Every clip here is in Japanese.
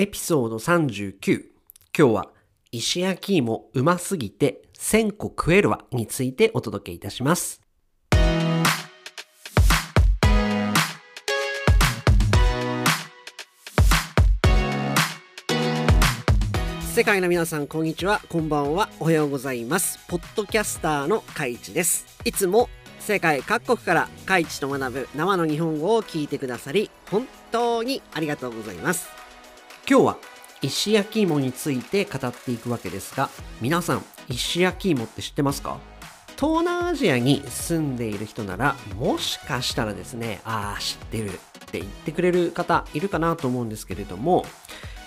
エピソード39。今日は石焼き芋うますぎて1000個食えるわについてお届けいたします。世界の皆さんこんにちは。こんばんは。おはようございます。ポッドキャスターのカイチです。いつも世界各国からカイチと学ぶ生の日本語を聞いてくださり本当にありがとうございます。今日は石焼き芋について語っていくわけですが皆さん石焼き芋って知ってますか？東南アジアに住んでいる人ならもしかしたらですねああ知ってるって言ってくれる方いるかなと思うんですけれども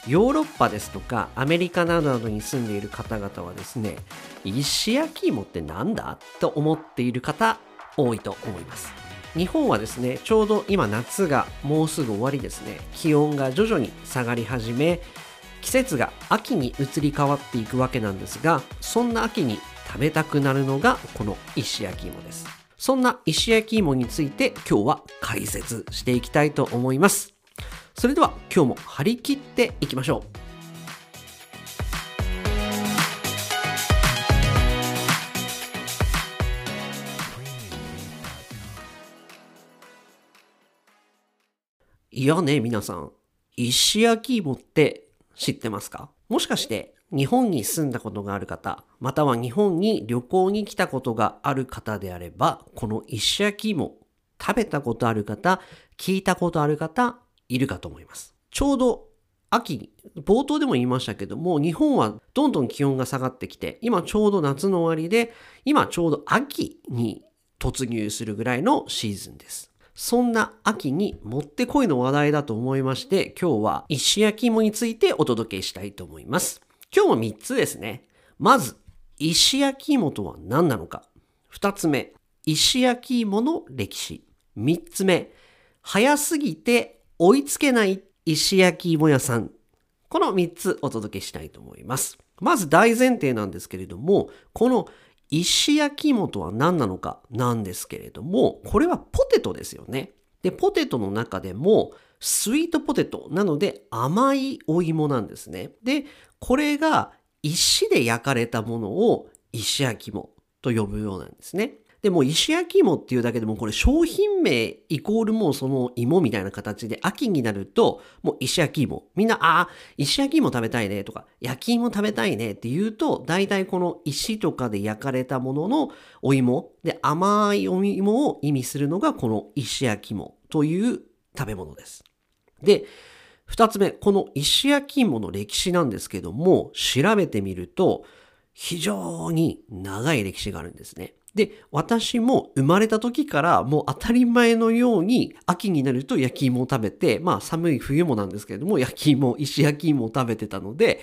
ヨーロッパですとかアメリカなどなどに住んでいる方々はですね石焼き芋ってなんだ？と思っている方多いと思います。日本はですねちょうど今夏がもうすぐ終わりですね。気温が徐々に下がり始め季節が秋に移り変わっていくわけなんですがそんな秋に食べたくなるのがこの石焼き芋です。そんな石焼き芋について今日は解説していきたいと思います。それでは今日も張り切っていきましょう。いやね、皆さん。石焼き芋って知ってますか？もしかして日本に住んだことがある方、または日本に旅行に来たことがある方であれば、この石焼き芋、食べたことある方、聞いたことある方、いるかと思います。ちょうど秋、冒頭でも言いましたけども、日本はどんどん気温が下がってきて、今ちょうど夏の終わりで、今ちょうど秋に突入するぐらいのシーズンです。そんな秋にもってこいの話題だと思いまして、今日は石焼き芋についてお届けしたいと思います。今日も3つですね。まず、石焼き芋とは何なのか。2つ目、石焼き芋の歴史。3つ目、早すぎて追いつけない石焼き芋屋さん。この3つお届けしたいと思います。まず大前提なんですけれども、この石焼き芋とは何なのかなんですけれども、これはポテトですよね。で、ポテトの中でもスイートポテトなので甘いお芋なんですね。で、これが石で焼かれたものを石焼き芋と呼ぶようなんですね。でも石焼き芋っていうだけでもこれ商品名イコールもうその芋みたいな形で秋になるともう石焼き芋。みんな、ああ、石焼き芋食べたいねとか焼き芋食べたいねって言うと大体この石とかで焼かれたもののお芋で甘いお芋を意味するのがこの石焼き芋という食べ物です。で、二つ目、この石焼き芋の歴史なんですけども調べてみると非常に長い歴史があるんですね。で、私も生まれた時からもう当たり前のように秋になると焼き芋を食べて、まあ寒い冬もなんですけれども、焼き芋、石焼き芋を食べてたので、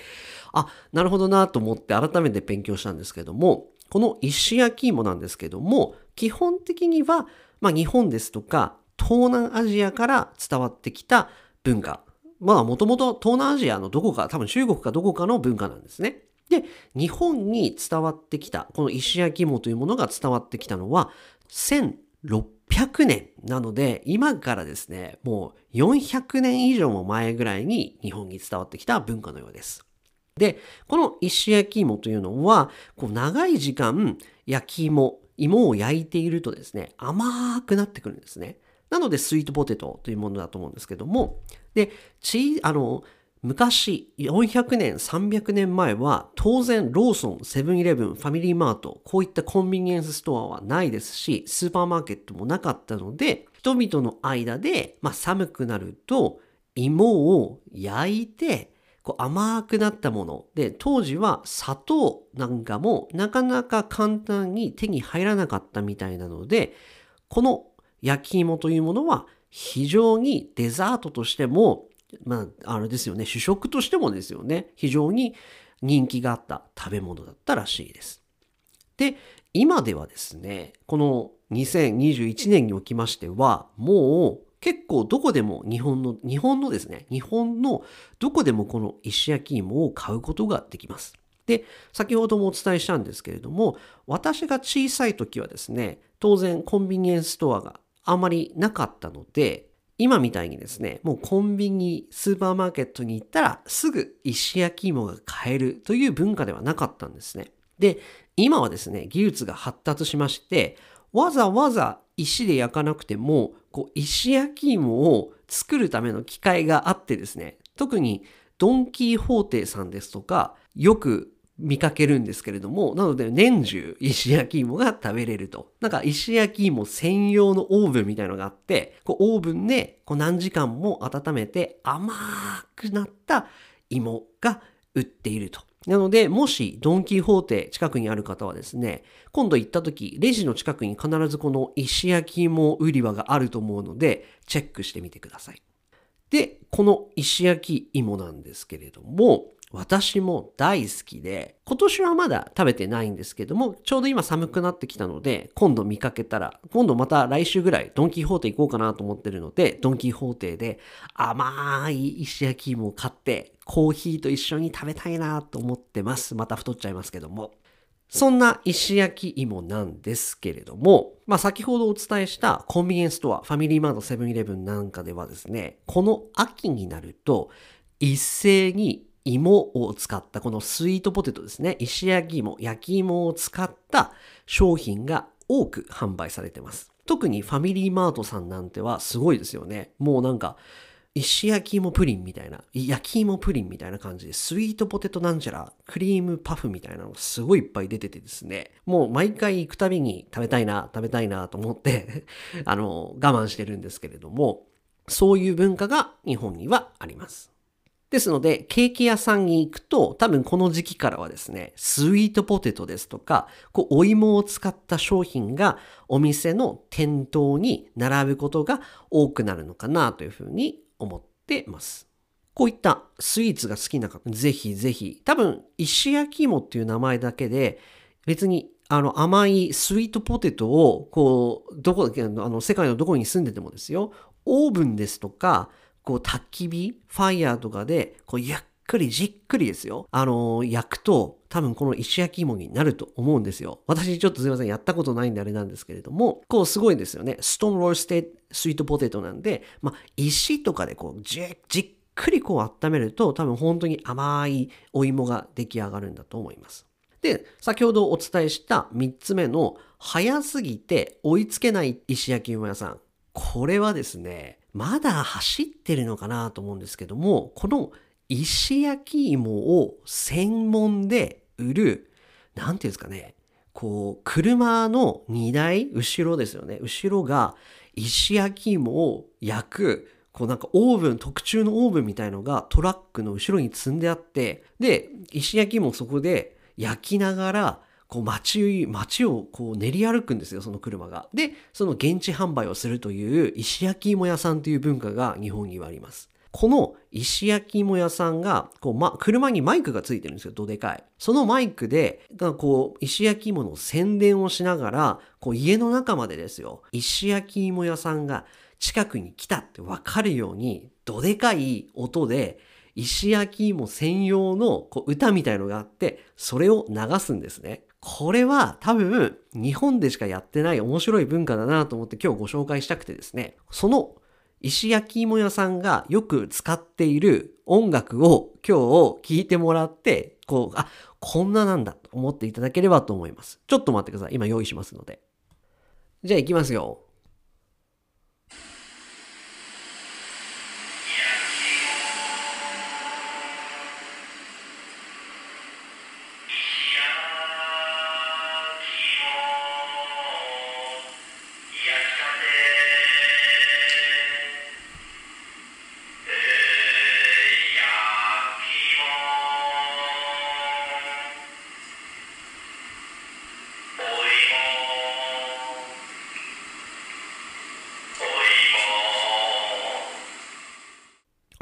あ、なるほどなと思って改めて勉強したんですけども、この石焼き芋なんですけども、基本的には、まあ日本ですとか東南アジアから伝わってきた文化。まあもともと東南アジアのどこか、多分中国かどこかの文化なんですね。で、日本に伝わってきた、この石焼き芋というものが伝わってきたのは、1600年なので、今からですね、もう400年以上も前ぐらいに日本に伝わってきた文化のようです。で、この石焼き芋というのは、こう長い時間焼き芋、芋を焼いているとですね、甘くなってくるんですね。なので、スイートポテトというものだと思うんですけども、で、ち、あの、昔400年300年前は当然ローソンセブンイレブンファミリーマートこういったコンビニエンスストアはないですしスーパーマーケットもなかったので人々の間で、まあ、寒くなると芋を焼いてこう甘くなったもの。で当時は砂糖なんかもなかなか簡単に手に入らなかったみたいなのでこの焼き芋というものは非常にデザートとしてもまあ、あれですよね、主食としてもですよね、非常に人気があった食べ物だったらしいです。で、今ではですね、この2021年におきましては、もう結構どこでも日本の、日本のですね、日本のどこでもこの石焼き芋を買うことができます。で、先ほどもお伝えしたんですけれども、私が小さい時はですね、当然コンビニエンスストアがあまりなかったので、今みたいにですね、もうコンビニ、スーパーマーケットに行ったらすぐ石焼き芋が買えるという文化ではなかったんですね。で、今はですね、技術が発達しまして、わざわざ石で焼かなくても、こう石焼き芋を作るための機械があってですね、特にドンキーホーテさんですとか、よく見かけるんですけれども、なので年中石焼き芋が食べれると。なんか石焼き芋専用のオーブンみたいのがあって、こうオーブンでこう何時間も温めて甘くなった芋が売っていると。なので、もしドンキーホーテ近くにある方はですね、今度行った時、レジの近くに必ずこの石焼き芋売り場があると思うので、チェックしてみてください。で、この石焼き芋なんですけれども、私も大好きで、今年はまだ食べてないんですけども、ちょうど今寒くなってきたので、今度見かけたら、今度また来週ぐらいドンキホーテ行こうかなと思ってるので、ドンキホーテで甘い石焼き芋を買って、コーヒーと一緒に食べたいなと思ってます。また太っちゃいますけども。そんな石焼き芋なんですけれども、まあ先ほどお伝えしたコンビニエンスストア、ファミリーマート、セブンイレブンなんかではですね、この秋になると一斉に芋を使ったこのスイートポテトですね、石焼き芋、焼き芋を使った商品が多く販売されてます。特にファミリーマートさんなんてはすごいですよね。もうなんか石焼き芋プリンみたいな、焼き芋プリンみたいな感じで、スイートポテトなんちゃら、クリームパフみたいなのがすごいいっぱい出ててですね、もう毎回行くたびに食べたいな、食べたいなと思って あの、我慢してるんですけれども、そういう文化が日本にはあります。ですので、ケーキ屋さんに行くと、多分この時期からはですね、スイートポテトですとか、こうお芋を使った商品がお店の店頭に並ぶことが多くなるのかなというふうに思ってます。こういったスイーツが好きな方、ぜひぜひ、多分、石焼き芋っていう名前だけで、別にあの甘いスイートポテトを、こう、どこだけ、あの、世界のどこに住んでてもですよ、オーブンですとか、こう、焚き火、ファイヤーとかで、こう、ゆっくりじっくりですよ。あのー、焼くと、多分この石焼き芋になると思うんですよ。私ちょっとすいません、やったことないんであれなんですけれども、こうすごいんですよね。ストーンローステスイートポテトなんで、まあ、石とかでこうじ、じっくりこう温めると、多分本当に甘いお芋が出来上がるんだと思います。で、先ほどお伝えした3つ目の、早すぎて追いつけない石焼き芋屋さん。これはですね、まだ走ってるのかなと思うんですけども、この石焼き芋を専門で売る、なんていうんですかね、こう、車の荷台、後ろですよね。後ろが石焼き芋を焼く、こうなんかオーブン、特注のオーブンみたいのがトラックの後ろに積んであって、で、石焼き芋をそこで焼きながら、こう街、街をこう練り歩くんですよ、その車が。で、その現地販売をするという石焼き芋屋さんという文化が日本にはあります。この石焼き芋屋さんが、こう、ま、車にマイクがついてるんですよ、どでかい。そのマイクで、こう、石焼き芋の宣伝をしながら、こう、家の中までですよ、石焼き芋屋さんが近くに来たってわかるように、どでかい音で、石焼き芋専用のこう歌みたいのがあって、それを流すんですね。これは多分日本でしかやってない面白い文化だなと思って今日ご紹介したくてですね、その石焼き芋屋さんがよく使っている音楽を今日聴いてもらって、こう、あ、こんななんだと思っていただければと思います。ちょっと待ってください。今用意しますので。じゃあ行きますよ。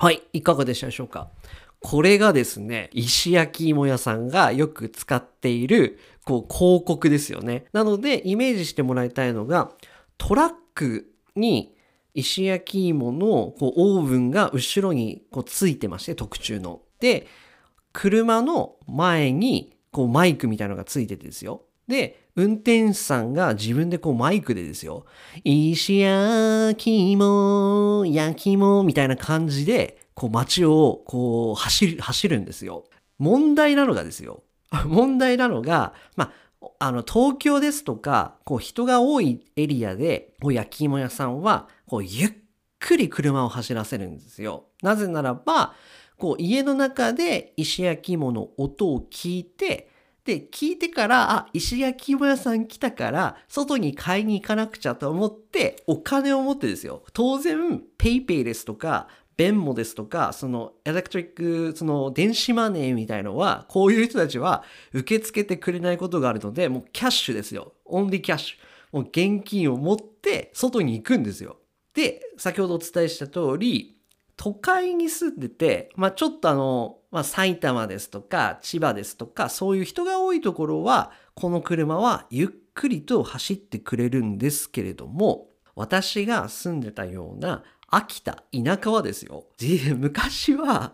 はい、いかがでしたでしょうか？これがですね、石焼き芋屋さんがよく使っている、こう、広告ですよね。なので、イメージしてもらいたいのが、トラックに石焼き芋のこうオーブンが後ろにこうついてまして、特注の。で、車の前にこうマイクみたいなのがついててですよ。で、運転手さんが自分でこうマイクでですよ、石焼き芋、焼き芋みたいな感じで、こう街をこう走る、走るんですよ。問題なのがですよ。問題なのが、まあ、あの、東京ですとか、こう人が多いエリアで、こう焼き芋屋さんは、こうゆっくり車を走らせるんですよ。なぜならば、こう家の中で石焼き芋の音を聞いて、で、聞いてから、あ、石焼き芋屋さん来たから、外に買いに行かなくちゃと思って、お金を持ってですよ。当然、ペイペイですとか、ベンモですとか、そのエレクトリック、その電子マネーみたいのは、こういう人たちは受け付けてくれないことがあるので、もうキャッシュですよ。オンリーキャッシュ。もう現金を持って外に行くんですよ。で、先ほどお伝えした通り、都会に住んでて、まあ、ちょっとあの、まあ、埼玉ですとか千葉ですとかそういう人が多いところはこの車はゆっくりと走ってくれるんですけれども私が住んでたような秋田田舎はですよ 昔は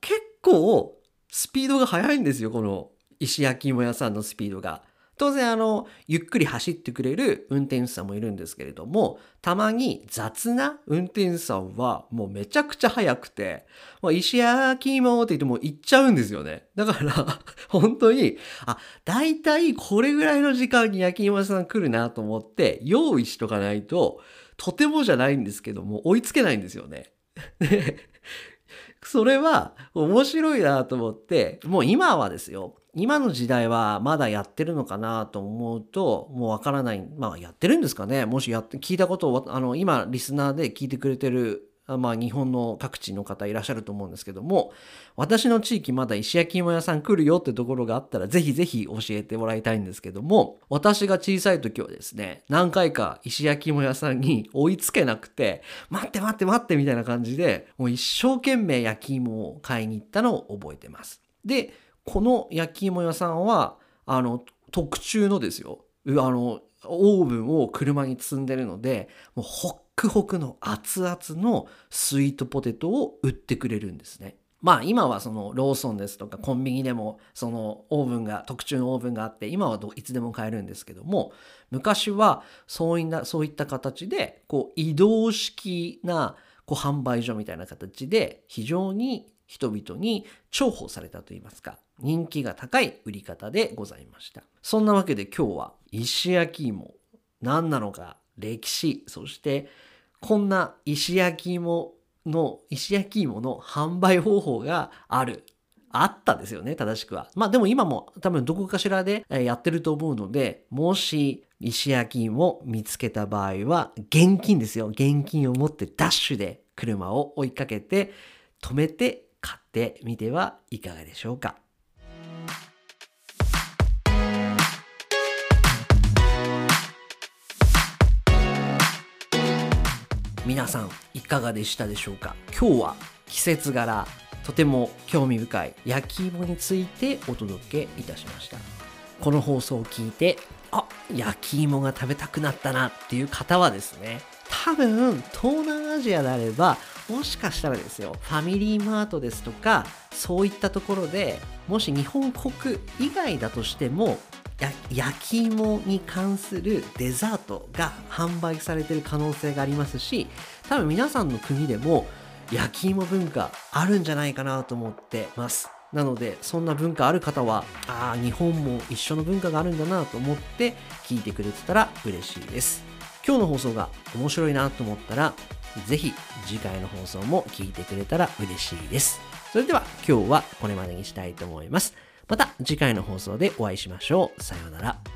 結構スピードが速いんですよこの石焼き芋屋さんのスピードが。当然あの、ゆっくり走ってくれる運転手さんもいるんですけれども、たまに雑な運転手さんはもうめちゃくちゃ速くて、もう石焼き芋って言っても行っちゃうんですよね。だから 本当に、あ、だいたいこれぐらいの時間に焼き芋屋さん来るなと思って用意しとかないと、とてもじゃないんですけども、追いつけないんですよね。それは面白いなと思って、もう今はですよ、今の時代はまだやってるのかなと思うと、もうわからない。まあやってるんですかねもしやって、聞いたことを、あの、今リスナーで聞いてくれてる、まあ日本の各地の方いらっしゃると思うんですけども、私の地域まだ石焼き芋屋さん来るよってところがあったら、ぜひぜひ教えてもらいたいんですけども、私が小さい時はですね、何回か石焼き芋屋さんに追いつけなくて、待って待って待ってみたいな感じで、もう一生懸命焼き芋を買いに行ったのを覚えてます。で、この焼き芋屋さんは、あの、特注のですよ。あの、オーブンを車に積んでるので、もうホックホクの熱々のスイートポテトを売ってくれるんですね。まあ今はそのローソンですとかコンビニでもそのオーブンが特注のオーブンがあって今はいつでも買えるんですけども昔はそういったそういった形でこう移動式なこう販売所みたいな形で非常に人々に重宝されたといいますか人気が高い売り方でございました。そんなわけで今日は石焼き芋何なのか歴史そしてこんな石焼き芋の石焼き芋の販売方法があるあったですよね、正しくは。まあでも今も多分どこかしらでやってると思うので、もし石焼き芋見つけた場合は、現金ですよ。現金を持ってダッシュで車を追いかけて止めて買ってみてはいかがでしょうか。皆さんいかがでしたでしょうか？今日は季節柄とても興味深い焼き芋についてお届けいたしました。この放送を聞いてあ焼き芋が食べたくなったなっていう方はですね多分東南アジアであればもしかしたらですよファミリーマートですとかそういったところでもし日本国以外だとしても焼き芋に関するデザートが販売されてる可能性がありますし多分皆さんの国でも焼き芋文化あるんじゃないかなと思ってます。なのでそんな文化ある方はああ日本も一緒の文化があるんだなと思って聞いてくれてたら嬉しいです。今日の放送が面白いなと思ったらぜひ次回の放送も聞いてくれたら嬉しいです。それでは今日はこれまでにしたいと思います。また次回の放送でお会いしましょう。さようなら。